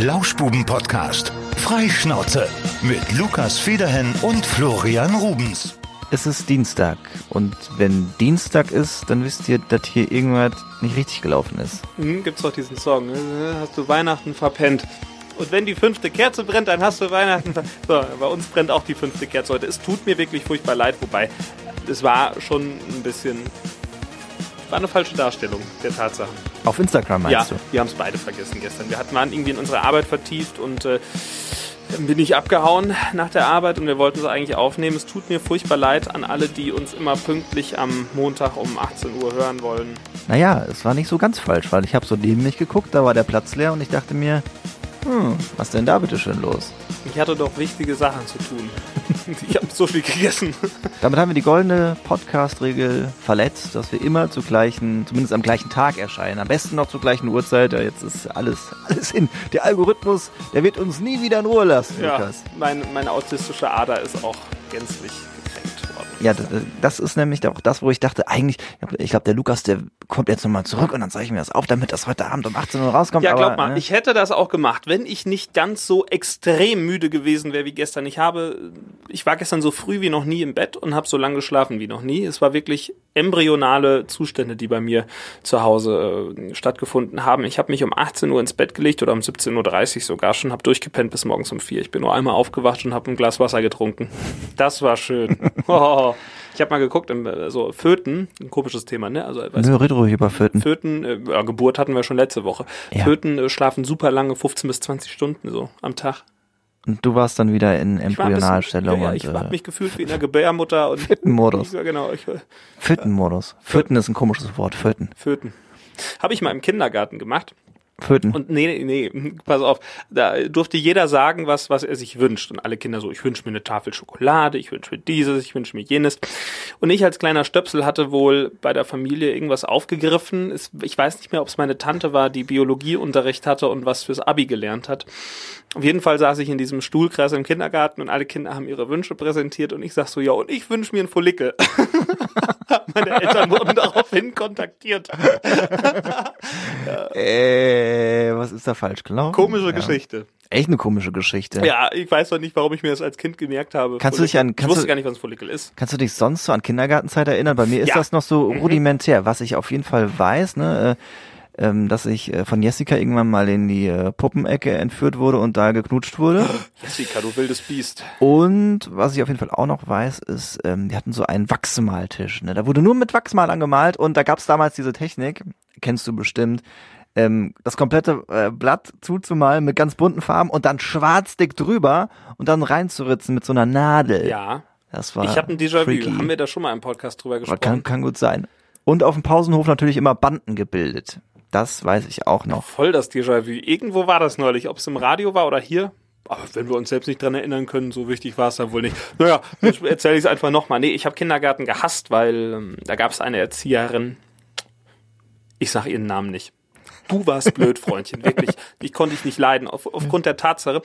Lauschbuben-Podcast. Freischnauze. Mit Lukas Federhen und Florian Rubens. Es ist Dienstag und wenn Dienstag ist, dann wisst ihr, dass hier irgendwas nicht richtig gelaufen ist. Hm, gibt's doch diesen Song. ne? Hast du Weihnachten verpennt. Und wenn die fünfte Kerze brennt, dann hast du Weihnachten ver So, bei uns brennt auch die fünfte Kerze heute. Es tut mir wirklich furchtbar leid, wobei es war schon ein bisschen. War eine falsche Darstellung der Tatsachen. Auf Instagram Ja, meinst du? wir haben es beide vergessen gestern. Wir hatten, waren irgendwie in unserer Arbeit vertieft und äh, dann bin ich abgehauen nach der Arbeit und wir wollten es eigentlich aufnehmen. Es tut mir furchtbar leid an alle, die uns immer pünktlich am Montag um 18 Uhr hören wollen. Naja, es war nicht so ganz falsch, weil ich habe so neben mich geguckt, da war der Platz leer und ich dachte mir, hm, was denn da bitte schön los? Ich hatte doch wichtige Sachen zu tun. Ich habe so viel gegessen. Damit haben wir die goldene Podcast-Regel verletzt, dass wir immer zu gleichen, zumindest am gleichen Tag erscheinen. Am besten noch zur gleichen Uhrzeit. Ja, jetzt ist alles, alles hin. Der Algorithmus, der wird uns nie wieder in Ruhe lassen, Ja, Lukas. mein, meine autistische Ader ist auch gänzlich. Ja, das, ist nämlich auch das, wo ich dachte, eigentlich, ich glaube, der Lukas, der kommt jetzt nochmal zurück und dann zeige ich mir das auf, damit das heute Abend um 18 Uhr rauskommt. Ja, glaub aber, mal, ne? ich hätte das auch gemacht, wenn ich nicht ganz so extrem müde gewesen wäre wie gestern. Ich habe, ich war gestern so früh wie noch nie im Bett und habe so lange geschlafen wie noch nie. Es war wirklich embryonale Zustände, die bei mir zu Hause äh, stattgefunden haben. Ich habe mich um 18 Uhr ins Bett gelegt oder um 17.30 Uhr sogar schon, habe durchgepennt bis morgens um 4. Ich bin nur einmal aufgewacht und habe ein Glas Wasser getrunken. Das war schön. Oh, ich habe mal geguckt, äh, so Föten, ein komisches Thema, ne? Also, Nö, red ruhig über Föten. Föten, äh, ja, Geburt hatten wir schon letzte Woche. Ja. Föten äh, schlafen super lange, 15 bis 20 Stunden so am Tag. Und du warst dann wieder in Embryonalstellung Ja, ich äh, habe mich gefühlt wie in der Gebärmutter und Fötenmodus. Genau, ich, Fötenmodus. Föten ist ein komisches Wort. Föten. Föten. Habe ich mal im Kindergarten gemacht. Föten. Und nee, nee, nee, pass auf, da durfte jeder sagen, was, was er sich wünscht. Und alle Kinder so, ich wünsche mir eine Tafel Schokolade, ich wünsche mir dieses, ich wünsche mir jenes. Und ich als kleiner Stöpsel hatte wohl bei der Familie irgendwas aufgegriffen. Ich weiß nicht mehr, ob es meine Tante war, die Biologieunterricht hatte und was fürs Abi gelernt hat. Auf jeden Fall saß ich in diesem Stuhlkreis im Kindergarten und alle Kinder haben ihre Wünsche präsentiert und ich sag so, ja, und ich wünsche mir einen Follikel. Meine Eltern wurden daraufhin kontaktiert. Äh, was ist da falsch gelaufen? Komische ja. Geschichte. Echt eine komische Geschichte. Ja, ich weiß doch nicht, warum ich mir das als Kind gemerkt habe. Kannst du dich an- ich kannst wusste du- gar nicht, was ein Follikel ist. Kannst du dich sonst so an Kindergartenzeit erinnern? Bei mir ist Ja. Mhm. das noch so rudimentär. Was ich auf jeden Fall weiß, ne, äh, ähm, dass ich äh, von Jessica irgendwann mal in die äh, Puppenecke entführt wurde und da geknutscht wurde. Jessica, du wildes Biest. Und was ich auf jeden Fall auch noch weiß, ist, ähm, die hatten so einen Wachsmaltisch. Ne? Da wurde nur mit Wachsmal angemalt und da gab's damals diese Technik, kennst du bestimmt, ähm, das komplette äh, Blatt zuzumalen mit ganz bunten Farben und dann schwarzdick drüber und dann reinzuritzen mit so einer Nadel. Ja. Das war Ich habe ein Déjà-vu. Haben wir da schon mal im Podcast drüber gesprochen? kann, kann gut sein. Und auf dem Pausenhof natürlich immer Banden gebildet. Das weiß ich auch noch. Voll das Déjà-vu. Irgendwo war das neulich, ob es im Radio war oder hier. Aber wenn wir uns selbst nicht dran erinnern können, so wichtig war es dann wohl nicht. Naja, jetzt erzähle ich es einfach nochmal. Nee, ich habe Kindergarten gehasst, weil ähm, da gab es eine Erzieherin. Ich sage ihren Namen nicht. Du warst blöd, Freundchen, wirklich. Ich konnte dich nicht leiden, auf, aufgrund der Tatsache.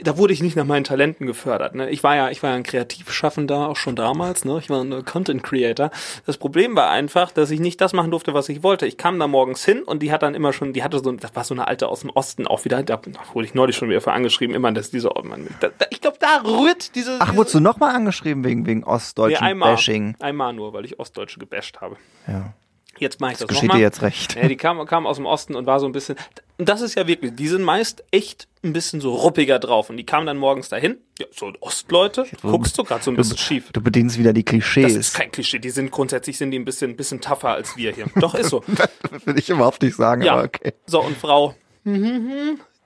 Da wurde ich nicht nach meinen Talenten gefördert. Ne? Ich war ja, ich war ja ein Kreativschaffender auch schon damals. Ne? Ich war ein Content Creator. Das Problem war einfach, dass ich nicht das machen durfte, was ich wollte. Ich kam da morgens hin und die hat dann immer schon, die hatte so, das war so eine alte aus dem Osten auch wieder. Da wurde ich neulich schon wieder für angeschrieben. Immer, dass diese, oh Mann, da, da, ich glaube, da rührt diese. Ach, wurdest du nochmal angeschrieben wegen, wegen nee, ostdeutschen einmal, Bashing? einmal nur, weil ich Ostdeutsche gebasht habe. Ja. Jetzt mache ich das, Das geschieht nochmal. dir jetzt recht. Ja, die kam, kam aus dem Osten und war so ein bisschen. Das ist ja wirklich, die sind meist echt ein bisschen so ruppiger drauf. Und die kamen dann morgens dahin. Ja, so Ostleute, guckst du gerade so ein bisschen schief. Du bedienst wieder die Klischees. Das ist kein Klischee. Die sind grundsätzlich sind die ein bisschen, bisschen tougher als wir hier. Doch, ist so. will ich überhaupt nicht sagen, Ja. aber okay. So, und Frau,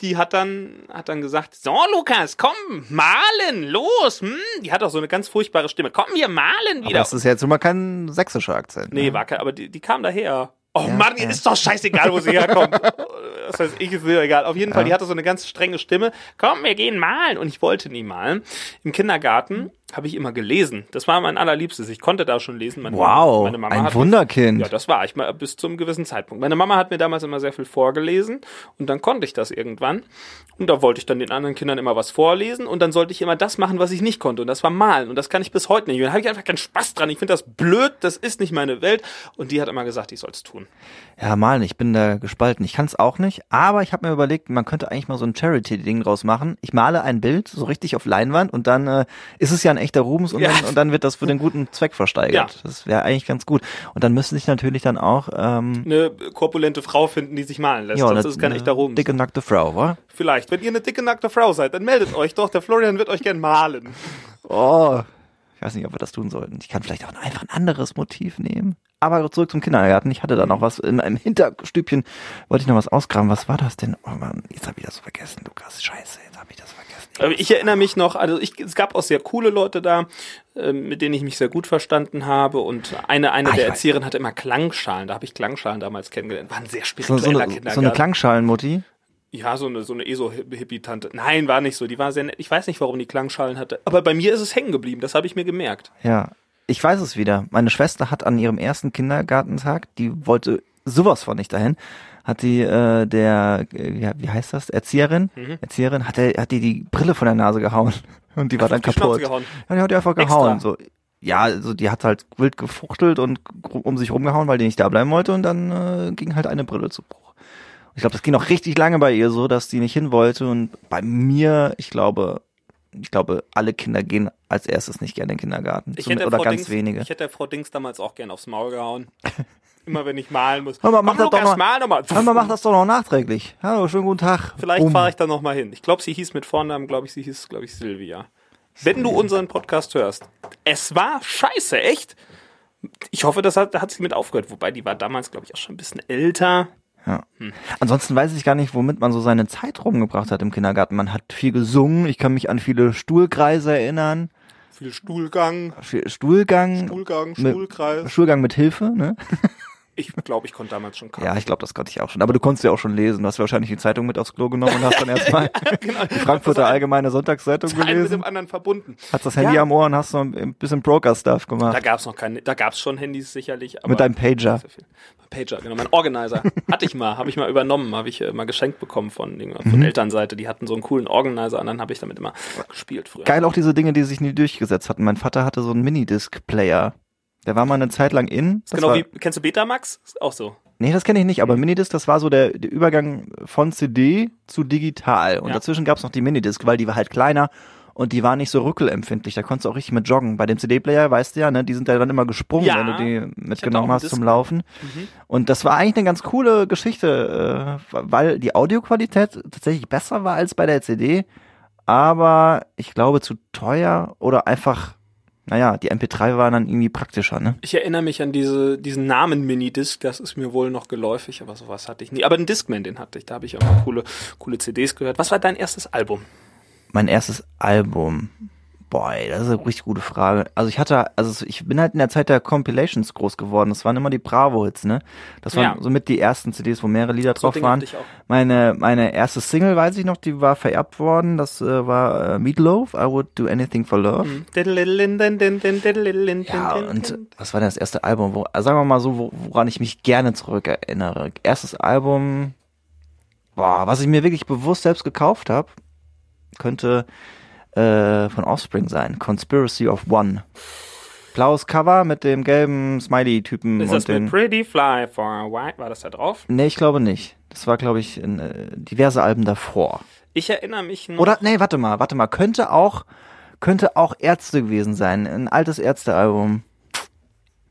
die hat dann, hat dann gesagt, so, Lukas, komm, malen, los. Hm. Die hat auch so eine ganz furchtbare Stimme. Komm, wir malen Aber wieder. das ist jetzt immer kein sächsischer Akzent. Nee, ne? war kein, aber die, die kam daher. Oh Ja, Mann, ja. ist doch scheißegal, wo sie herkommt. Das heißt, ich ist mir egal. Auf jeden Fall, Ja. die hatte so eine ganz strenge Stimme. Komm, wir gehen malen. Und ich wollte nie malen. Im Kindergarten Habe ich immer gelesen. Das war mein allerliebstes. Ich konnte da schon lesen. Meine Wow, meine Mama ein Wunderkind. Ja, das war ich mal bis zum gewissen Zeitpunkt. Meine Mama hat mir damals immer sehr viel vorgelesen und dann konnte ich das irgendwann. Und da wollte ich dann den anderen Kindern immer was vorlesen und dann sollte ich immer das machen, was ich nicht konnte. Und das war malen. Und das kann ich bis heute nicht. Und da habe ich einfach keinen Spaß dran. Ich finde das blöd, das ist nicht meine Welt. Und die hat immer gesagt, ich soll es tun. Ja, malen, ich bin da gespalten. Ich kann es auch nicht, aber ich habe mir überlegt, man könnte eigentlich mal so ein Charity-Ding draus machen. Ich male ein Bild so richtig auf Leinwand und dann äh, ist es ja ein echter Rubens und, Ja. dann, und dann wird das für den guten Zweck versteigert. Ja. Das wäre eigentlich ganz gut. Und dann müsste ich natürlich dann auch ähm, Eine korpulente Frau finden, die sich malen lässt. ja, Sonst eine, ist kein echter Ruhm. dicke nackte Frau, wa? Vielleicht. Wenn ihr eine dicke, nackte Frau seid, dann meldet euch doch. Der Florian wird euch gern malen. Oh, ich weiß nicht, ob wir das tun sollten. Ich kann vielleicht auch einfach ein anderes Motiv nehmen. Aber zurück zum Kindergarten. Ich hatte da noch was in einem Hinterstübchen. Wollte ich noch was ausgraben. Was war das denn? Oh Mann, jetzt habe ich das vergessen, Lukas. Scheiße, jetzt habe ich das vergessen. Aber ich erinnere mich noch, also ich, es gab auch sehr coole Leute da, äh, mit denen ich mich sehr gut verstanden habe. Und eine, eine Ah, ich der. Erzieherinnen hatte immer Klangschalen. Da habe ich Klangschalen damals kennengelernt. War ein sehr So, spiritueller so, eine, Kindergarten. so eine Klangschalenmutti. Ja, so eine, so eine ESO-Hippie-Tante. Nein, war nicht so. Die war sehr nett. Ich weiß nicht, warum die Klangschalen hatte. Aber bei mir ist es hängen geblieben. Das habe ich mir gemerkt. Ja, ich weiß es wieder. Meine Schwester hat an ihrem ersten Kindergartentag, die wollte sowas von nicht dahin, hat die äh, der, äh, wie, heißt das, Erzieherin, Mhm. Erzieherin, hat, der, hat die die Brille von der Nase gehauen und die war dann die kaputt. gehauen. Ja, die hat die einfach Extra. gehauen. So. Ja, also die hat halt wild gefuchtelt und um sich rumgehauen, weil die nicht da bleiben wollte und dann äh, ging halt eine Brille zu Bruch. Ich glaube, das ging auch richtig lange bei ihr so, dass die nicht hin wollte und bei mir, ich glaube, ich glaube, alle Kinder gehen als erstes nicht gerne in den Kindergarten. Ich Zum- hätte, oder Frau ganz Dings, wenige. ich hätte der Frau Dings damals auch gern aufs Maul gehauen. Immer wenn ich malen muss. Hör mal, mach Komm, das doch mal. mal nochmal. Hör mal, mach das doch noch nachträglich. Hallo, schönen guten Tag. Vielleicht fahre ich da noch mal hin. Ich glaube, sie hieß mit Vornamen, glaube ich, sie hieß, glaube ich, Silvia. Wenn du unseren Podcast hörst. Es war scheiße, echt. Ich hoffe, das hat, da hat sie mit aufgehört. Wobei, die war damals, glaube ich, auch schon ein bisschen älter. Ja. Ansonsten weiß ich gar nicht, womit man so seine Zeit rumgebracht hat im Kindergarten. Man hat viel gesungen. Ich kann mich an viele Stuhlkreise erinnern. Viel Stuhlgang, Stuhlgang. Stuhlgang, mit- Stuhlkreis. Stuhlgang mit Hilfe, ne? Ich glaube, ich konnte damals schon Ja, ich glaube, das konnte ich auch schon. Aber du konntest ja auch schon lesen. Du hast wahrscheinlich die Zeitung mit aufs Klo genommen und hast dann erstmal genau. die Frankfurter Allgemeine Sonntagszeitung Einen mit gelesen. dem anderen verbunden. Hast das Handy Ja. am Ohr und hast so ein bisschen Broker-Stuff Da gemacht. gab's noch keine, da gab's schon Handys sicherlich. Aber Mit deinem Pager. So. Pager, genau. Mein Organizer hatte ich mal, habe ich mal übernommen, habe ich äh, mal geschenkt bekommen von, Mhm. von Elternseite. Die hatten so einen coolen Organizer und dann habe ich damit immer gespielt früher. Geil auch diese Dinge, die sich nie durchgesetzt hatten. Mein Vater hatte so einen Minidisc-Player. Der war mal eine Zeit lang in. Genau war, wie, kennst du Betamax? Ist auch so. Nee, das kenne ich nicht, aber Minidisc, das war so der, der Übergang von CD zu digital. Und Ja. dazwischen gab's noch die Minidisc, weil die war halt kleiner und die war nicht so rückelempfindlich. Da konntest du auch richtig mit joggen. Bei dem CD-Player, weißt du ja, ne, die sind ja dann immer gesprungen, Ja. wenn du die mitgenommen hast einen zum. Laufen. Mhm. Und das war eigentlich eine ganz coole Geschichte, äh, weil die Audioqualität tatsächlich besser war als bei der CD, aber ich glaube zu teuer oder einfach, naja, die MP3 waren dann irgendwie praktischer, ne? Ich erinnere mich an diese, diesen Namen Minidisc, das ist mir wohl noch geläufig, aber sowas hatte ich nie. Aber einen Discman, den hatte ich, da habe ich auch mal coole, coole CDs gehört. Was war dein erstes Album? Mein erstes Album. Boah, ey, das ist eine richtig gute Frage. Also ich hatte, also ich bin halt in der Zeit der Compilations groß geworden. Das waren immer die Bravo-Hits, ne? Das waren Ja. somit die ersten CDs, wo mehrere Lieder drauf Dinge waren. Meine, meine erste Single, weiß ich noch, die war vererbt worden. Das äh, war äh, Meatloaf, I Would Do Anything for Love. Mhm. Ja, und was war denn das erste Album? Wo, also sagen wir mal so, wo, woran ich mich gerne zurückerinnere. Erstes Album, boah, was ich mir wirklich bewusst selbst gekauft habe, könnte äh, von Offspring sein. Conspiracy of One. Blaues Cover mit dem gelben Smiley-Typen Ist und das den. mit Pretty Fly for White? War das da drauf? Nee, ich glaube nicht. Das war, glaube ich, in äh, diverse Alben davor. Ich erinnere mich noch. Oder, nee, warte mal, warte mal. Könnte auch, könnte auch Ärzte gewesen sein. Ein altes Ärztealbum.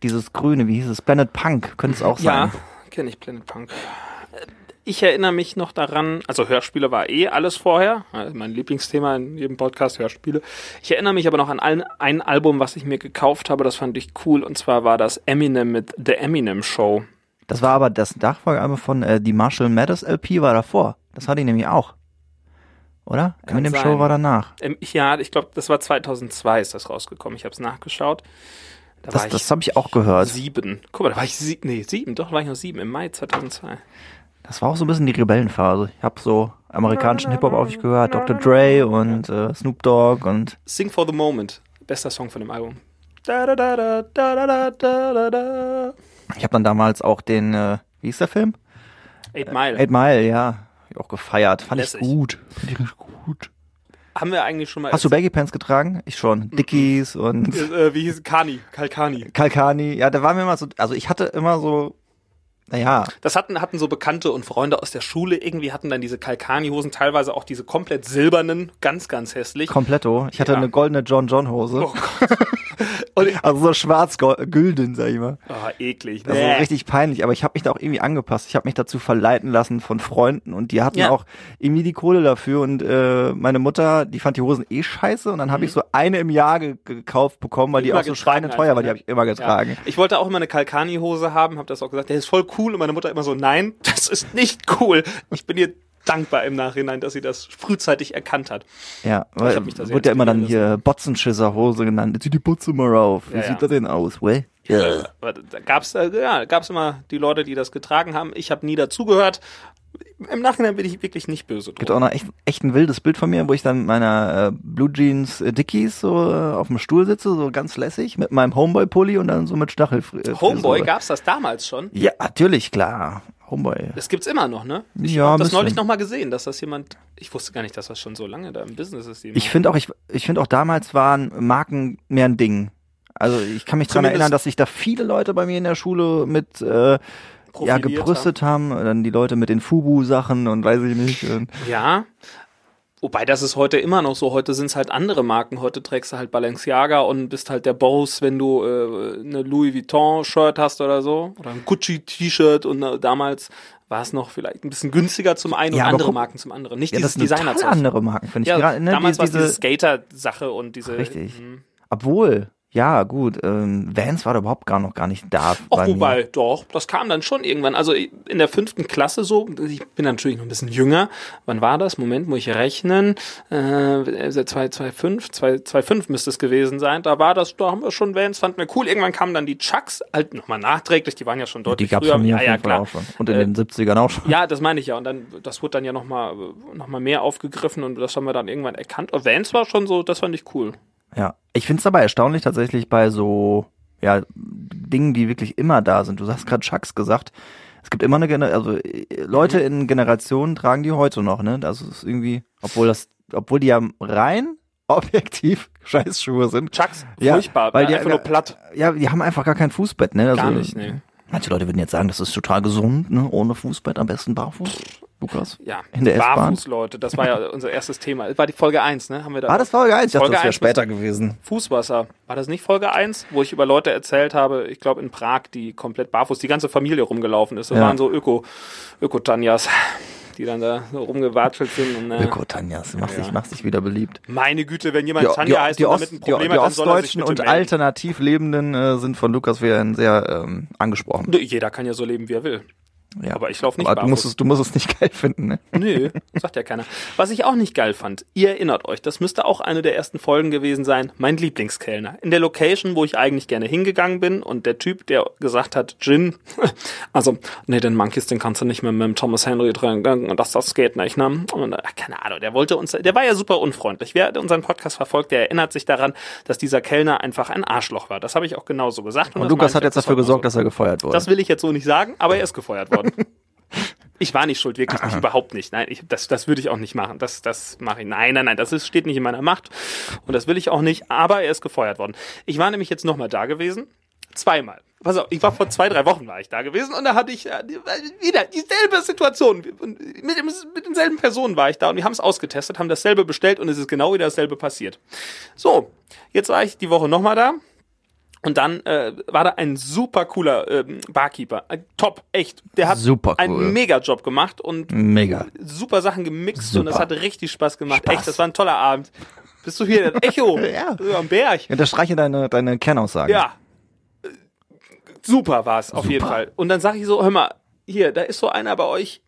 Dieses grüne, wie hieß es? Planet Punk könnte es auch Ja, sein. kenne ich Planet Punk. Ich erinnere mich noch daran, also Hörspiele war eh alles vorher, also mein Lieblingsthema in jedem Podcast, Hörspiele. Ich erinnere mich aber noch an ein, ein Album, was ich mir gekauft habe, das fand ich cool, und zwar war das Eminem mit The Eminem Show. Das war aber das Nachfolgealbum von äh, die Marshall Mathers LP war davor. Das hatte ich nämlich auch. Oder? Kann Eminem sein. Show war danach. Ähm, ja, ich glaube, das war 2002 ist das rausgekommen, ich habe es nachgeschaut. Da Das, das habe ich auch gehört. sieben. Guck mal, da war ich sie nee, sieben, doch, war ich noch sieben, im Mai 2002. Das war auch so ein bisschen die Rebellenphase. Ich habe so amerikanischen Hip-Hop auf ich gehört, Dr. Dre und äh, Snoop Dogg und. Sing for the Moment, bester Song von dem Album. Da, da, da, da, da, da, da, da, da. ich habe dann damals auch den, äh, wie ist der Film? Eight Mile. Eight Mile, ja. Hab Ich auch gefeiert. Fand Lässig. ich gut. Fand ich gut. Haben wir eigentlich schon mal. Hast du Baggy Pants getragen? Ich schon. Mhm. Dickies und. Äh, äh wie hieß es? Kani? Kalkani. Kalkani, ja, da waren wir immer so. Also ich hatte immer so naja, Das hatten, hatten so Bekannte und Freunde aus der Schule. Irgendwie hatten dann diese Kalkani-Hosen, teilweise auch diese komplett silbernen, ganz, ganz hässlich. kompletto. Ich hatte Ja. eine goldene John John Hose. Oh Gott. Und, Also so schwarz-gülden, sag ich mal. oh, eklig. Also Nee. richtig peinlich, aber ich habe mich da auch irgendwie angepasst. Ich habe mich dazu verleiten lassen von Freunden und die hatten Ja. auch irgendwie die Kohle dafür und äh, meine Mutter, die fand die Hosen eh scheiße und dann habe ich so eine im Jahr ge gekauft bekommen, weil die Mhm. Immer auch so getragen schweineteuer war, die habe ich immer Ja. getragen. Ich wollte auch immer eine Kalkani-Hose haben, habe das auch gesagt, der ist voll cool und meine Mutter immer so, nein, das ist nicht cool. Ich bin ihr dankbar im Nachhinein, dass sie das frühzeitig erkannt hat. Ja, weil wurde ja immer dann hier Botzenschisser-Hose genannt. Jetzt zieh die Putze mal rauf. Wie Ja, sieht ja. das denn aus, wey? Ja. Aber da gab's äh, ja, gab's immer die Leute, die das getragen haben. Ich habe nie dazugehört. Im Nachhinein bin ich wirklich nicht böse Gibt drum. auch noch echt, echt ein wildes Bild von mir, wo ich dann mit meiner äh, Blue Jeans äh, Dickies so äh, auf dem Stuhl sitze, so ganz lässig, mit meinem Homeboy-Pulli und dann so mit Stachel. Äh, Homeboy, gab's das damals schon? Ja, natürlich, klar. Homeboy. Das gibt's immer noch, ne? Ich Ja, habe das neulich noch mal gesehen, dass das jemand. Ich wusste gar nicht, dass das schon so lange da im Business ist. Ich finde auch, ich, ich finde auch damals waren Marken mehr ein Ding. Also ich kann mich dran Zumindest- erinnern, dass sich da viele Leute bei mir in der Schule mit äh, ja, gebrüstet haben. Dann die Leute mit den Fubu-Sachen und weiß ich nicht. Ja. Wobei das ist heute immer noch so. Heute sind es halt andere Marken. Heute trägst du halt Balenciaga und bist halt der Boss, wenn du äh, eine Louis Vuitton-Shirt hast oder so. Oder ein Gucci-T-Shirt. Und äh, damals war es noch vielleicht ein bisschen günstiger zum einen Ja, und andere guck- Marken zum anderen. Nicht ja, das dieses Designer-Zeug. andere Marken, finde ich. Ja, Gerade, ne, damals die- war es diese diese, Skater-Sache und diese. Richtig. Mhm. obwohl, ja gut, ähm, Vans war da überhaupt gar noch gar nicht da. Ach, bei mir. wobei, doch, das kam dann schon irgendwann. Also in der fünften Klasse so, ich bin natürlich noch ein bisschen jünger. Wann war das? Moment, muss ich rechnen. Äh, 2005, 2005 müsste es gewesen sein. Da war das, da haben wir schon Vans, fanden wir cool. Irgendwann kamen dann die Chucks, halt nochmal nachträglich, die waren ja schon Die deutlich gab's früher. von mir ja, auf ja, jeden Fall klar. auch schon. Und in Äh, den 70ern auch schon. Ja, das meine ich ja. Und dann, das wurde dann ja nochmal noch mal mehr aufgegriffen und das haben wir dann irgendwann erkannt. Und Vans war schon so, das fand ich cool. Ja, ich finde es aber erstaunlich tatsächlich bei so ja Dingen, die wirklich immer da sind. Du hast gerade Chucks gesagt. Es gibt immer eine Gener also äh, Leute in Generationen tragen die heute noch, ne? Also es ist irgendwie, obwohl das, obwohl die ja rein objektiv Scheißschuhe sind. Chucks, Ja, furchtbar, weil weil die- einfach nur platt. Ja, die haben einfach gar kein Fußbett, ne? Also, Gar nicht, ne. Manche Leute würden jetzt sagen, das ist total gesund, ne? Ohne Fußbett, am besten barfuß. Lukas? Ja, In der? Barfuß, Leute, das war ja unser erstes Thema. War die Folge 1, ne? Haben wir da Ah, das war geil. Ich dachte, Folge das wäre später gewesen. Fußwasser. War das nicht Folge 1, wo ich über Leute erzählt habe, ich glaube in Prag, die komplett barfuß, die ganze Familie rumgelaufen ist. Das Ja. waren so Öko, Ökotanjas, die dann da so rumgewatschelt sind. Und, äh, Öko Tanjas, machst, Ja. dich, machst dich wieder beliebt. meine Güte, wenn jemand Die, Tanja die, heißt die, und damit ein die, Problem die hat, dann soll er sich Ostdeutschen bitte und melden. alternativ Lebenden äh, sind von Lukas Wehren sehr ähm, angesprochen. Jeder kann ja so leben, wie er will. Ja. Aber ich laufe nicht Aber du musst, es, du musst es nicht geil finden, ne? Nö, sagt ja keiner. Was ich auch nicht geil fand, ihr erinnert euch, das müsste auch eine der ersten Folgen gewesen sein, mein Lieblingskellner. In der Location, wo ich eigentlich gerne hingegangen bin und der Typ, der gesagt hat, Gin, also, nee, den Monkeys, den kannst du nicht mehr mit dem Thomas Henry trinken und das, das geht nicht, ne? Und, keine Ahnung, der wollte uns, der war ja super unfreundlich. Wer unseren Podcast verfolgt, der erinnert sich daran, dass dieser Kellner einfach ein Arschloch war. Das habe ich auch genauso gesagt. Und das Lukas hat jetzt dafür gesorgt, so. dass er gefeuert wurde. Das will ich jetzt so nicht sagen, aber er ist gefeuert worden. Ich war nicht schuld, wirklich nicht, überhaupt nicht. Nein, ich, das, das würde ich auch nicht machen. Das, das mache ich. Nein, nein, nein, das ist, steht nicht in meiner Macht und das will ich auch nicht. Aber er ist gefeuert worden. Ich war nämlich jetzt nochmal da gewesen, zweimal. Pass auf, ich war vor zwei, drei Wochen war ich da gewesen und da hatte ich äh, wieder dieselbe Situation. Mit, dem, mit denselben Personen war ich da und wir haben es ausgetestet, haben dasselbe bestellt und es ist genau wieder dasselbe passiert. So, jetzt war ich die Woche nochmal da. Und dann äh, war da ein super cooler ähm, Barkeeper. Äh, top, echt. Der hat Super cool. einen Mega-Job gemacht und Mega. super Sachen gemixt Super. und das hat richtig Spaß gemacht. Spaß. Echt, das war ein toller Abend. Bist du hier? Echo. Ja. Am Berg. Unterstreiche deine, deine Kernaussagen. Ja. Äh, Super war es auf jeden. Fall. Und dann sage ich so, hör mal, hier, da ist so einer bei euch,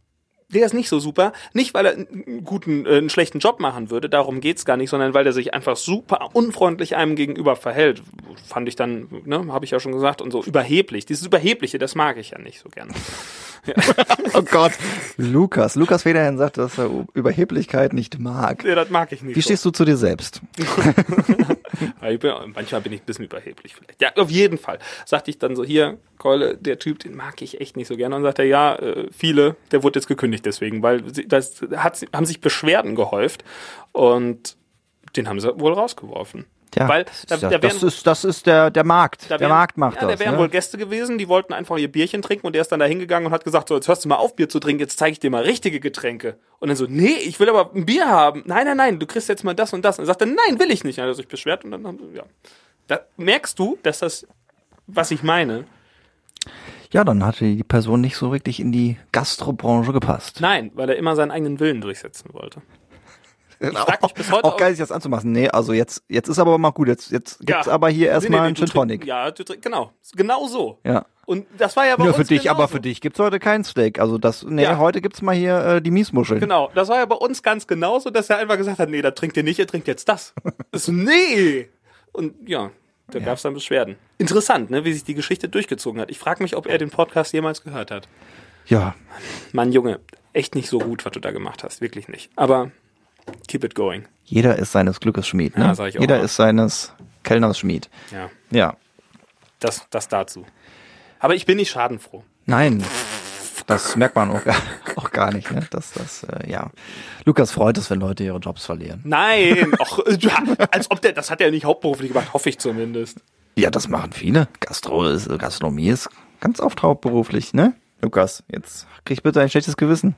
der ist nicht so super. Nicht, weil er einen guten, äh, einen schlechten Job machen würde, darum geht's gar nicht, sondern weil er sich einfach super unfreundlich einem gegenüber verhält. Fand ich dann, ne, habe ich ja schon gesagt, und so überheblich. Dieses Überhebliche, das mag ich ja nicht so gerne. oh Gott. Lukas. Lukas Federhen sagt, dass er Überheblichkeit nicht mag. Nee, das mag ich nicht. Wie stehst du zu dir selbst? Ja, bin, manchmal bin ich ein bisschen überheblich vielleicht. Ja, auf jeden Fall. Sagte ich dann so, hier, Keule, der Typ, den mag ich echt nicht so gerne. Und sagt er, ja, äh, viele, der wurde jetzt gekündigt deswegen, weil sie- das hat, haben sich Beschwerden gehäuft und den haben sie wohl rausgeworfen. Ja, weil da, das, da das wären, ist, das ist der, der Markt. da der wären- Markt macht ja, das. Da wären ne? wohl Gäste gewesen, die wollten einfach ihr Bierchen trinken und der ist dann da hingegangen und hat gesagt, so, jetzt hörst du mal auf, Bier zu trinken, jetzt zeige ich dir mal richtige Getränke. Und dann so, nee, ich will aber ein Bier haben. Nein, nein, nein, du kriegst jetzt mal das und das. Und er sagt dann, nein, will ich nicht. Hat er sich beschwert und dann haben ja. Da merkst du, dass das, was ich meine, ja, dann hatte die Person nicht so wirklich in die Gastrobranche gepasst. nein, weil er immer seinen eigenen Willen durchsetzen wollte. frag mich bis heute auch geil, sich das anzumachen. Nee, also jetzt, jetzt ist aber mal gut. Jetzt, jetzt gibt's Ja. aber hier Nee, erstmal nee, einen Gin Tonic. Ja, du genau. Genau so. Ja. Und das war ja bei Nur uns für dich, aber genauso. für dich gibt's heute kein Steak. Also das, nee, Ja. heute gibt's mal hier äh, die Miesmuscheln. Genau, das war ja bei uns ganz genauso, dass er einfach gesagt hat, nee, da trinkt ihr nicht, ihr trinkt jetzt das. das nee. Und ja, da gab's dann Beschwerden. Interessant, ne, wie sich die Geschichte durchgezogen hat. Ich frage mich, ob er den Podcast jemals gehört hat. Ja, Mann, Junge, echt nicht so gut, was du da gemacht hast. Wirklich nicht. Aber keep it going. jeder ist seines Glückes Schmied. Ne? Ja, sag ich auch jeder mal. ist seines Kellners Schmied. Ja, Ja. das, das dazu. Aber ich bin nicht schadenfroh. Nein, das merkt man auch, gar- auch gar nicht. Ne? Das, das, äh, ja. Lukas freut es, wenn Leute ihre Jobs verlieren. Nein, och, ja, als ob der, das hat er nicht hauptberuflich gemacht, hoffe ich zumindest. Ja, das machen viele. Gastro ist, Gastronomie ist ganz oft hauptberuflich, ne? Lukas, jetzt krieg bitte ein schlechtes Gewissen.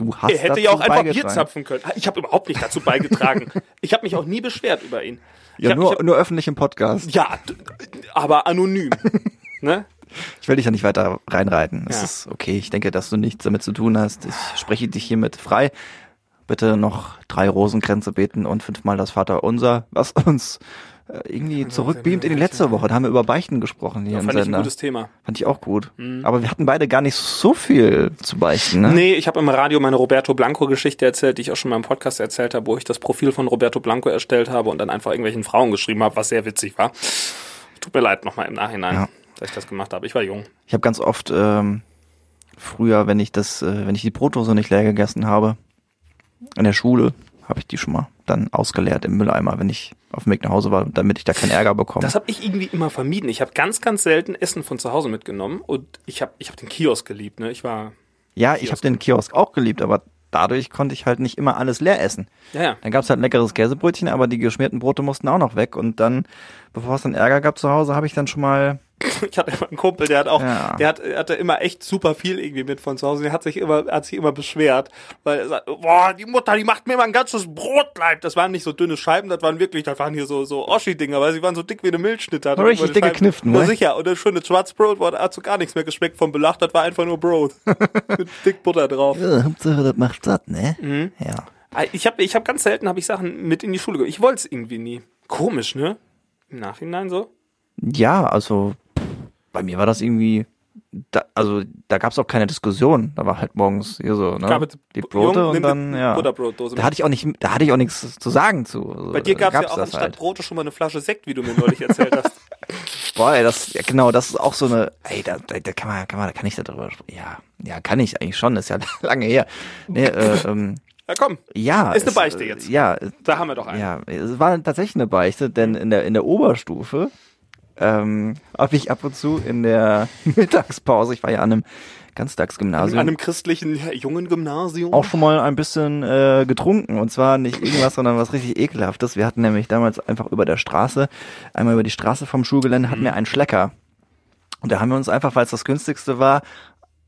Du hast Er hätte ja auch einfach Bier zapfen können. Ich habe überhaupt nicht dazu beigetragen. ich habe mich auch nie beschwert über ihn. Ja, hab, nur, hab, nur öffentlich im Podcast. ja, aber anonym. ne? Ich will dich ja nicht weiter reinreiten. Es Ja. ist okay. Ich denke, dass du nichts damit zu tun hast. Ich spreche dich hiermit frei. Bitte noch drei Rosenkränze beten und fünfmal das Vaterunser, was uns irgendwie zurückbeamt in die letzte Woche. Da haben wir über Beichten gesprochen hier im Fand ich ein Sender. gutes Thema. Fand ich auch gut. Aber wir hatten beide gar nicht so viel zu beichten, ne? Nee, ich habe im Radio meine Roberto Blanco-Geschichte erzählt, die ich auch schon mal im Podcast erzählt habe, wo ich das Profil von Roberto Blanco erstellt habe und dann einfach irgendwelchen Frauen geschrieben habe, was sehr witzig war. Tut mir leid nochmal im Nachhinein, Ja. dass ich das gemacht habe. Ich war jung. Ich habe ganz oft ähm, früher, wenn ich das, äh, wenn ich die Brotdose nicht leer gegessen habe, in der Schule, habe ich die schon mal dann ausgeleert im Mülleimer, wenn ich auf dem Weg nach Hause war, damit ich da keinen Ärger bekomme. Das habe ich irgendwie immer vermieden. Ich habe ganz, ganz selten Essen von zu Hause mitgenommen und ich habe ich hab den Kiosk geliebt. Ne? Ich war, ja, ich habe den Kiosk auch geliebt, aber dadurch konnte ich halt nicht immer alles leer essen. ja, ja. Dann gab's halt ein leckeres Käsebrötchen, aber die geschmierten Brote mussten auch noch weg. Und dann, bevor es dann Ärger gab zu Hause, habe ich dann schon mal Ich hatte immer einen Kumpel, der hat auch, Ja. der hat, hatte immer echt super viel irgendwie mit von zu Hause. Der hat sich immer, hat sich immer beschwert, weil er sagt, boah, die Mutter, die macht mir immer ein ganzes Brotleib. Das waren nicht so dünne Scheiben, das waren wirklich, das waren hier so, so Oschi-Dinger, weil sie waren so dick wie eine Milchschnitte. Hat er Richtig dicke Kniften, ne? sicher. Und das schöne Schwarzbrot, hat so gar nichts mehr geschmeckt vom Belach, das war einfach nur Brot. mit dick Butter drauf. Ja, Hauptsache, das macht satt, ne? Mhm. Ja. Ich habe ich hab ganz selten hab ich Sachen mit in die Schule gebracht. Ich wollte es irgendwie nie. Komisch, ne? Im Nachhinein so. Ja, also bei mir war das irgendwie, da, also da gab's auch keine Diskussion. Da war halt morgens hier so, ne? Gab es die Brote Jung, und dann, ja. Butterbrotdose Da hatte ich auch nicht, da hatte ich auch nichts zu sagen zu. Also, Bei dir gab's da ja auch anstatt halt. Brote schon mal eine Flasche Sekt, wie du mir neulich erzählt hast. Boah, ey, das, ja, genau, das ist auch so eine, ey, da, da, da kann man, kann man, da kann ich da drüber sprechen. Ja, ja, kann ich eigentlich schon, ist ja lange her. Nee, äh, ähm, Ja, komm, ja. Ist eine es, Beichte jetzt. Ja, es- da haben wir doch einen. ja, es war tatsächlich eine Beichte, denn in der, in der Oberstufe, ähm, habe ich ab und zu in der Mittagspause, ich war ja an einem An Ganztagsgymnasium, einem christlichen jungen Gymnasium. auch schon mal ein bisschen äh, getrunken. Und zwar nicht irgendwas, sondern was richtig ekelhaftes. Wir hatten nämlich damals einfach über der Straße, einmal über die Straße vom Schulgelände, hatten wir einen Schlecker. Und da haben wir uns einfach, weil es das günstigste war,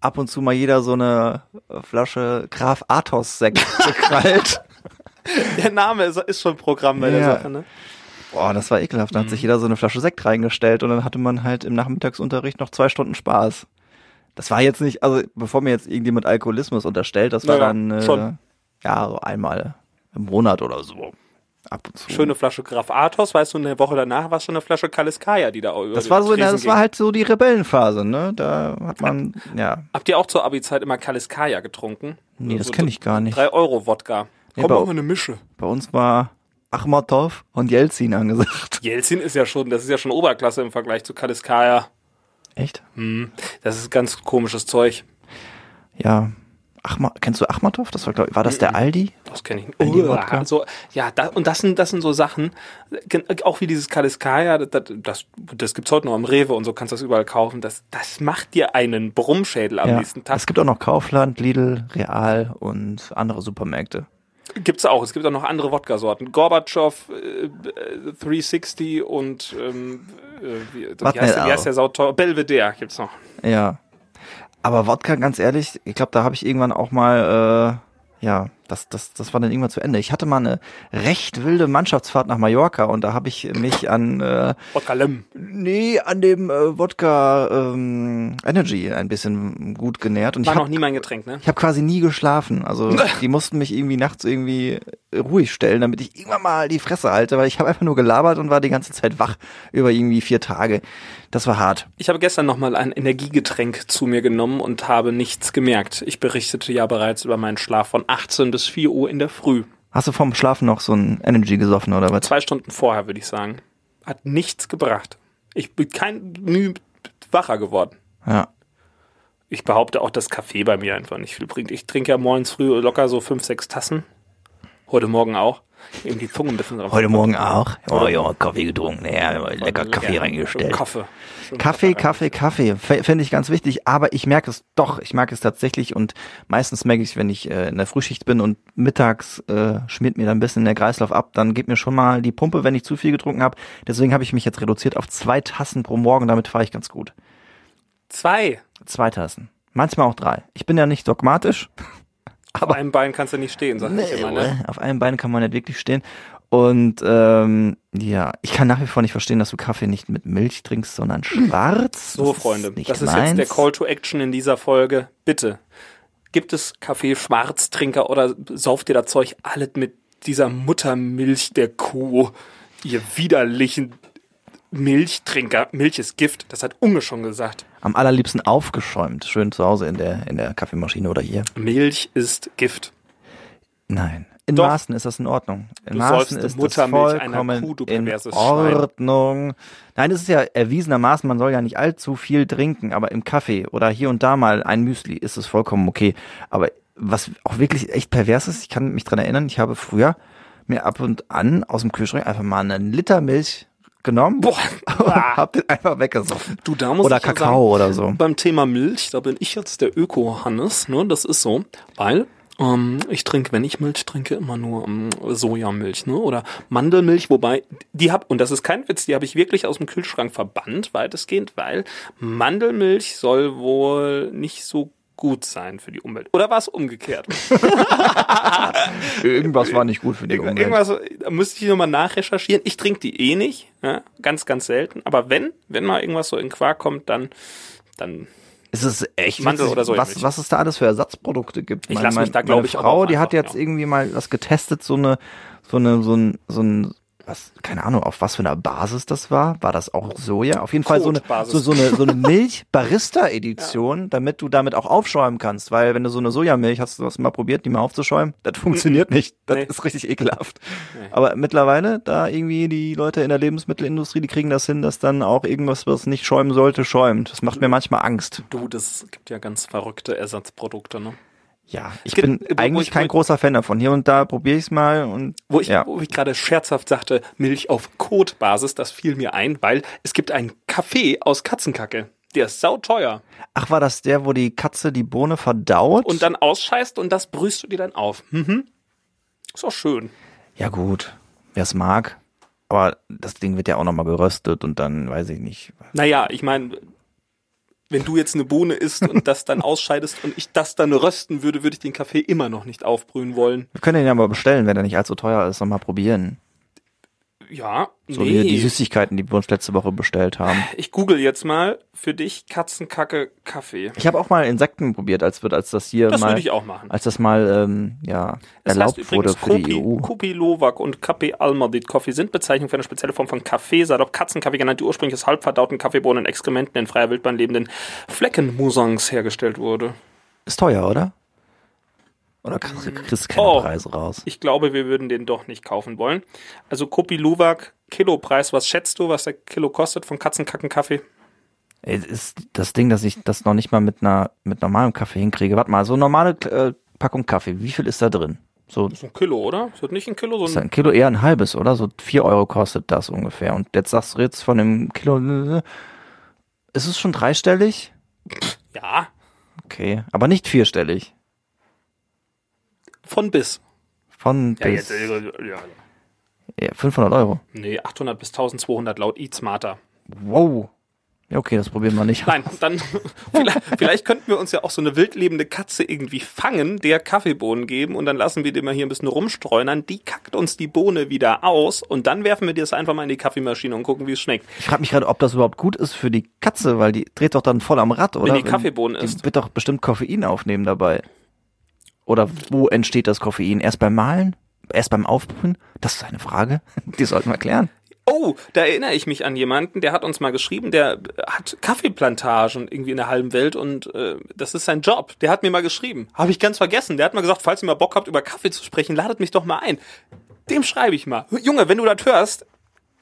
ab und zu mal jeder so eine Flasche Graf Athos Sekt gekrallt. Der Name ist, ist schon Programm bei der Ja. Sache, ne? Boah, das war ekelhaft. Da hat sich jeder so eine Flasche Sekt reingestellt und dann hatte man halt im Nachmittagsunterricht noch zwei Stunden Spaß. Das war jetzt nicht, also bevor mir jetzt irgendjemand Alkoholismus unterstellt, das war Naja, dann äh, schon. ja so einmal im Monat oder so. Ab und zu. Schöne Flasche Graf Athos, weißt du, eine Woche danach war es schon eine Flasche Kaliskaya, die da über Das war so, Tresen das war ging. halt so die Rebellenphase, ne? Da hat man, ja, Habt ihr auch zur Abi-Zeit immer Kaliskaya getrunken? nee, das So- kenne ich gar nicht. 3 Euro Wodka. Nee, Komm, bei- machen wir eine Mische. Bei uns war Achmatov und Jelzin angesagt. Jelzin ist ja schon, das ist ja schon Oberklasse im Vergleich zu Kaliskaya. Echt? Hm, das ist ganz komisches Zeug. Ja. Achma, kennst du Achmatow? Das war, glaub, war das der Aldi? Das kenne ich nicht. Aldi Uah, so, ja, da, und das sind, das sind so Sachen, auch wie dieses Kaliskaya, das, das, das, das gibt's heute noch am Rewe und so kannst du das überall kaufen. Das, das macht dir einen Brummschädel am ja. nächsten Tag. Es gibt auch noch Kaufland, Lidl, Real und andere Supermärkte. Gibt's auch. Es gibt auch noch andere Wodka-Sorten. Gorbatschow, äh, äh, 360 und ähm, äh, wie, wie, heißt, der- wie heißt der Sauteuer? Belvedere gibt's noch. Ja. Aber Wodka, ganz ehrlich, ich glaube, da habe ich irgendwann auch mal, äh, ja, das, das, das war dann irgendwann zu Ende. Ich hatte mal eine recht wilde Mannschaftsfahrt nach Mallorca und da habe ich mich an, äh, Wodka Lem. nee, an dem äh, Wodka ähm, Energy ein bisschen gut genährt. Und ich War noch habe nie mein Getränk, ne? ich hab quasi nie geschlafen. Also die mussten mich irgendwie nachts irgendwie ruhig stellen, damit ich irgendwann mal die Fresse halte, weil ich habe einfach nur gelabert und war die ganze Zeit wach über irgendwie vier Tage. Das war hart. Ich habe gestern nochmal ein Energiegetränk zu mir genommen und habe nichts gemerkt. Ich berichtete ja bereits über meinen Schlaf von 18 bis 4 Uhr in der Früh. Hast du vorm Schlafen noch so ein Energy gesoffen oder was? Zwei Stunden vorher, würde ich sagen. Hat nichts gebracht. Ich bin kein Mühe wacher geworden. Ja. Ich behaupte auch, dass Kaffee bei mir einfach nicht viel bringt. Ich trinke ja morgens früh locker so fünf, sechs Tassen. Heute Morgen auch. Eben die Zunge ein bisschen drauf. Heute Morgen auch. Oh ja, Kaffee getrunken. Ja, lecker Kaffee Ja, reingestellt. Kaffee. Kaffee, Kaffee Kaffee, Finde ich ganz wichtig, aber ich merke es doch, ich mag es tatsächlich und meistens merke ich, wenn ich äh, in der Frühschicht bin und mittags äh, schmiert mir dann ein bisschen der Kreislauf ab, dann geht mir schon mal die Pumpe, wenn ich zu viel getrunken habe. Deswegen habe ich mich jetzt reduziert auf zwei Tassen pro Morgen, damit fahre ich ganz gut. Zwei. Zwei Tassen. Manchmal auch drei. Ich bin ja nicht dogmatisch. Auf einem Bein kannst du nicht stehen, sag ich immer. Ne? Auf einem Bein kann man nicht wirklich stehen. Und ähm, ja, ich kann nach wie vor nicht verstehen, dass du Kaffee nicht mit Milch trinkst, sondern schwarz. So, Das ist Freunde, nicht das ist meins. jetzt der Call to Action in dieser Folge. Bitte, gibt es Kaffee Schwarztrinker oder sauft ihr das Zeug alles mit dieser Muttermilch der Kuh? Ihr widerlichen Milchtrinker. Milch ist Gift, das hat Unge schon gesagt. Am allerliebsten aufgeschäumt, schön zu Hause in der in der Kaffeemaschine oder hier. Milch ist Gift. Nein. In Doch. Maßen ist das in Ordnung. In Du Maßen ist das Muttermilch einer vollkommen Kuh, in perverses Schwein. Ordnung. Nein, es ist ja erwiesenermaßen, man soll ja nicht allzu viel trinken, aber im Kaffee oder hier und da mal ein Müsli ist es vollkommen okay. Aber was auch wirklich echt pervers ist, ich kann mich dran erinnern, ich habe früher mir ab und an aus dem Kühlschrank einfach mal einen Liter Milch genommen Boah, und hab den einfach weggesoffen. Du, da muss Oder ich ja Kakao sagen, oder so. Beim Thema Milch, da bin ich jetzt der Öko-Hannes, ne? Das ist so, weil ähm, ich trinke, wenn ich Milch trinke, immer nur ähm, Sojamilch, ne? Oder Mandelmilch, wobei die hab und das ist kein Witz, die habe ich wirklich aus dem Kühlschrank verbannt, weitestgehend, weil Mandelmilch soll wohl nicht so gut sein für die Umwelt. Oder war es umgekehrt? Irgendwas war nicht gut für die Umwelt. Irgendwas, da müsste ich nochmal nachrecherchieren. Ich trinke die eh nicht, ja? ganz, ganz selten. Aber wenn, wenn mal irgendwas so in Quark kommt, dann, dann Es ist echt Mandel witzig, oder Sojamilch. was, was es da alles für Ersatzprodukte gibt. Ich lass mich da, glaub meine ich, Frau, die hat jetzt ja. irgendwie mal was getestet, so eine, so eine, so ein, so ein, was, keine Ahnung, auf was für einer Basis das war. War das auch Soja? Auf jeden Fall so eine, so, so eine, so eine Milch-Barista-Edition, damit du damit auch aufschäumen kannst. Weil wenn du so eine Sojamilch hast, du das mal probiert, die mal aufzuschäumen, das funktioniert nicht. Das Nee. ist richtig ekelhaft. Aber mittlerweile, da irgendwie die Leute in der Lebensmittelindustrie, die kriegen das hin, dass dann auch irgendwas, was nicht schäumen sollte, schäumt. Das macht mir manchmal Angst. Du, das gibt ja ganz verrückte Ersatzprodukte, ne? Ja, ich bin wo- eigentlich ich- kein großer Fan davon. Hier und da probiere ich es mal und Wo ich, ja. wo ich gerade scherzhaft sagte, Milch auf Kotbasis, das fiel mir ein, weil es gibt einen Kaffee aus Katzenkacke. Der ist sauteuer. Ach, war das der, wo die Katze die Bohne verdaut? Und dann ausscheißt und das brühst du dir dann auf. Mhm. Ist auch schön. ja gut, wer es mag. Aber das Ding wird ja auch nochmal geröstet und dann weiß ich nicht. Naja, ich meine, wenn du jetzt eine Bohne isst und das dann ausscheidest und ich das dann rösten würde, würde ich den Kaffee immer noch nicht aufbrühen wollen. Wir können den ja mal bestellen, wenn er nicht allzu teuer ist, und mal probieren. Ja, So wie die nee. Süßigkeiten, die wir uns letzte Woche bestellt haben. Ich google jetzt mal für dich Katzenkacke Kaffee. Ich habe auch mal Insekten probiert, als wird, als das hier Das mal, würde ich auch machen. als das mal ähm, ja Es erlaubt heißt wurde für die Kopi, EU. Kopi Lovak und Kaffee Almadit Coffee sind Bezeichnungen für eine spezielle Form von Kaffee, sei doch Katzenkaffee genannt, die ursprünglich aus halbverdauten Kaffeebohnen und Exkrementen in freier Wildbahn lebenden Fleckenmusons hergestellt wurde. Ist teuer, oder? Oder kriegst du keine Oh. Preise raus? Ich glaube, wir würden den doch nicht kaufen wollen. Also Kopi Luwak, Kilopreis, was schätzt du, was der Kilo kostet von Katzenkackenkaffee? Ist das Ding, dass ich das noch nicht mal mit einer mit normalem Kaffee hinkriege. Warte mal, so normale äh, Packung Kaffee, wie viel ist da drin? So Das ist ein Kilo, oder? Ist das nicht ein Kilo? ist So ein ein, Kilo eher ein halbes, oder? So vier Euro kostet das ungefähr. Und jetzt sagst du jetzt von dem Kilo, ist es schon dreistellig? ja, Okay, aber nicht vierstellig. Von bis. Von Ja, bis jetzt, äh, ja. ja, 500 Euro. Nee, 800 bis 1200 laut Eat Smarter. Wow. Ja, okay, das probieren wir nicht. Nein, dann vielleicht, vielleicht könnten wir uns ja auch so eine wildlebende Katze irgendwie fangen, der Kaffeebohnen geben und dann lassen wir die mal hier ein bisschen rumstreunern. Die kackt uns die Bohne wieder aus und dann werfen wir das einfach mal in die Kaffeemaschine und gucken, wie es schmeckt. Ich frage mich gerade, ob das überhaupt gut ist für die Katze, weil die dreht doch dann voll am Rad, oder? die Kaffeebohnen die isst. wird doch bestimmt Koffein aufnehmen dabei. Oder wo entsteht das Koffein? Erst beim Mahlen? Erst beim Aufbrühen? Das ist eine Frage. Die sollten wir klären. Oh, da erinnere ich mich an jemanden, der hat uns mal geschrieben, der hat Kaffeeplantagen irgendwie in der halben Welt und äh, das ist sein Job. Der hat mir mal geschrieben. Habe ich ganz vergessen. Der hat mal gesagt, falls ihr mal Bock habt, über Kaffee zu sprechen, ladet mich doch mal ein. Dem schreibe ich mal. Junge, wenn du das hörst,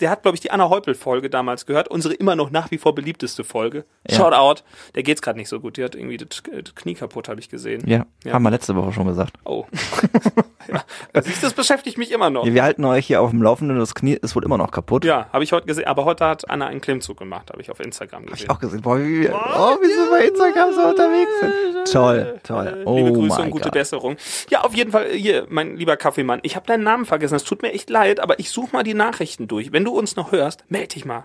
der hat, glaube ich, die Anna Heupel-Folge damals gehört. Unsere immer noch nach wie vor beliebteste Folge. Ja. Shout out. Der geht's gerade nicht so gut. Die hat irgendwie das das Knie kaputt, habe ich gesehen. Ja, Ja. haben wir letzte Woche schon gesagt. Oh. ja. Siehst du, das beschäftigt mich immer noch. Wir halten euch hier auf dem Laufenden, das Knie ist wohl immer noch kaputt. Ja, habe ich heute gesehen. Aber heute hat Anna einen Klimmzug gemacht, habe ich auf Instagram gesehen. Auch gesehen. Boah, wie, oh, wie sie bei Instagram so unterwegs sind. Toll, toll. Oh Liebe Grüße und gute Gott. Besserung. Ja, auf jeden Fall, hier, mein lieber Kaffeemann, ich habe deinen Namen vergessen, es tut mir echt leid, aber ich suche mal die Nachrichten durch. Wenn du uns noch hörst, melde dich mal.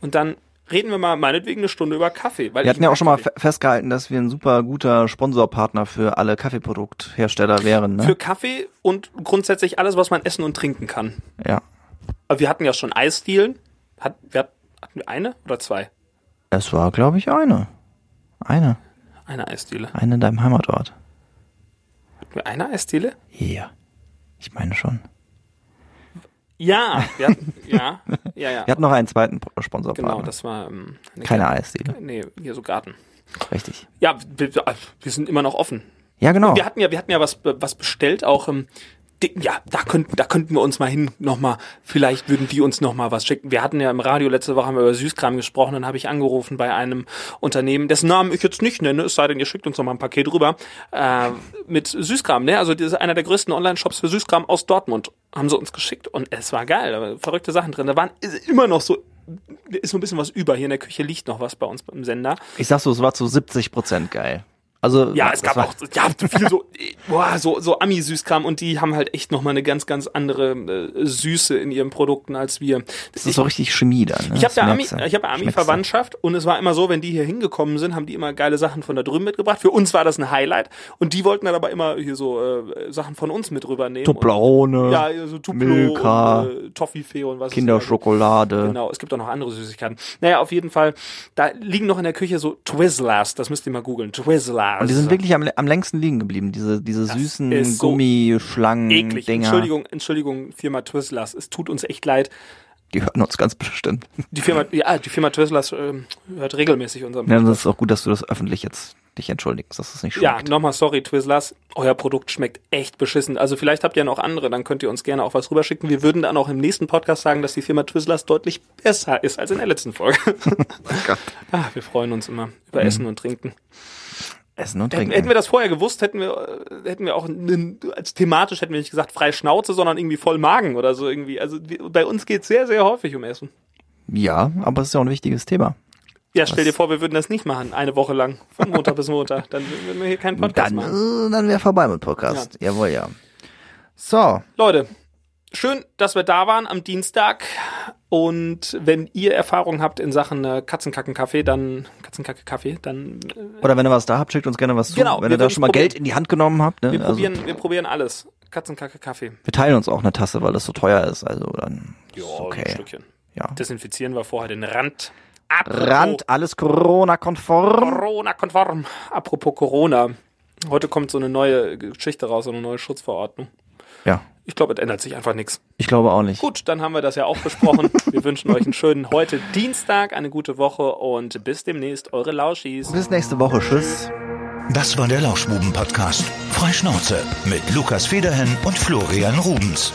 Und dann reden wir mal meinetwegen eine Stunde über Kaffee. Wir hatten ja auch schon mal festgehalten, dass wir ein super guter Sponsorpartner für alle Kaffeeprodukthersteller wären. Für Ne? Kaffee und grundsätzlich alles, was man essen und trinken kann. Ja. Aber wir hatten ja schon Eisdielen. Hat, wir hat, hatten wir eine oder zwei? Es war, glaube ich, eine. Eine. Eine Eisdiele. Eine in deinem Heimatort. Hatten wir eine Eisdiele? Ja. Ich meine schon. Ja, wir hatten, ja, ja, ja. Wir hatten noch einen zweiten Sponsorpartner. Genau, das war ähm, eine Keine Eisdiele. Nee, hier so Garten. Richtig. Ja, wir, wir sind immer noch offen. Ja, genau. Wir hatten ja, wir hatten ja was, was bestellt, auch ähm, ja, da könnten, da könnten wir uns mal hin nochmal, vielleicht würden die uns nochmal was schicken. Wir hatten ja im Radio letzte Woche haben wir über Süßkram gesprochen, dann habe ich angerufen bei einem Unternehmen, dessen Namen ich jetzt nicht nenne, es sei denn, ihr schickt uns noch mal ein Paket rüber, äh, mit Süßkram, ne? Also das ist einer der größten Online-Shops für Süßkram aus Dortmund. Haben sie uns geschickt und es war geil, da waren verrückte Sachen drin. Da waren immer noch so, ist so ein bisschen was über. Hier in der Küche liegt noch was bei uns im Sender. Ich sag so, es war zu 70 Prozent geil. Also, Ja, es gab auch ja, viel so, boah, so, so Ami-Süßkram und die haben halt echt nochmal eine ganz, ganz andere äh, Süße in ihren Produkten als wir. Das ist so richtig Chemie dann. Ne? ich habe ja Ami, ich du. Ami-Verwandtschaft und es war immer so, wenn die hier hingekommen sind, haben die immer geile Sachen von da drüben mitgebracht. Für uns war das ein Highlight und die wollten dann aber immer hier so äh, Sachen von uns mit rübernehmen. Toblerone, ja, so Tuplo Milka, und äh, Toffifee und was Kinderschokolade. Genau, es gibt auch noch andere Süßigkeiten. Naja, auf jeden Fall, da liegen noch in der Küche so Twizzlers, das müsst ihr mal googeln, Twizzlers. Und die sind wirklich am, am längsten liegen geblieben, diese, diese süßen so Gummischlangen, eklig. Dinger. Entschuldigung, Entschuldigung, Firma Twizzlers. Es tut uns echt leid. Die hören uns ganz bestimmt. Die Firma, ja, die Firma Twizzlers ähm, hört regelmäßig unseren Ja, das ist auch gut, dass du das öffentlich jetzt dich entschuldigst, dass es nicht Ja, schmeckt. nochmal sorry, Twizzlers. Euer Produkt schmeckt echt beschissen. Also vielleicht habt ihr noch andere, dann könnt ihr uns gerne auch was rüberschicken. Wir würden dann auch im nächsten Podcast sagen, dass die Firma Twizzlers deutlich besser ist als in der letzten Folge. Gott. ah, wir freuen uns immer über Essen und Trinken. Essen und Trinken. hätten wir das vorher gewusst, hätten wir, äh, hätten wir auch als thematisch hätten wir nicht gesagt freie Schnauze, sondern irgendwie voll Magen oder so irgendwie. Also bei uns geht es sehr, sehr häufig um Essen. ja, aber es ist ja auch ein wichtiges Thema. Ja, stell dir vor, wir würden das nicht machen, eine Woche lang, von Montag bis Montag. Dann würden wir hier keinen Podcast Dann, machen. äh, dann wäre vorbei mit Podcast. Jawohl, ja. So, Leute, schön, dass wir da waren am Dienstag. Und wenn ihr Erfahrung habt in Sachen äh, Katzenkacken-Kaffee, dann Katzenkacke-Kaffee, dann äh, oder wenn ihr was da habt, schickt uns gerne was zu. Genau, wenn ihr da schon mal probieren. Geld in die Hand genommen habt. Ne? wir also, probieren, wir probieren alles. Katzenkacke-Kaffee. wir teilen uns auch eine Tasse, weil das so teuer ist. Also dann Ja, ein okay. Stückchen. Ja. Desinfizieren wir vorher den Rand. Apropos Rand, alles Corona-konform. Corona-konform. Apropos Corona. Heute kommt so eine neue Geschichte raus, so eine neue Schutzverordnung. Ja, Ich glaube, es ändert sich einfach nichts. ich glaube auch nicht. Gut, dann haben wir das ja auch besprochen. Wir wünschen euch einen schönen heute Dienstag, eine gute Woche und bis demnächst, eure Lauschis. Bis nächste Woche. Tschüss. Das war der Lauschbuben-Podcast. Freischnauze mit Lukas Federhen und Florian Rubens.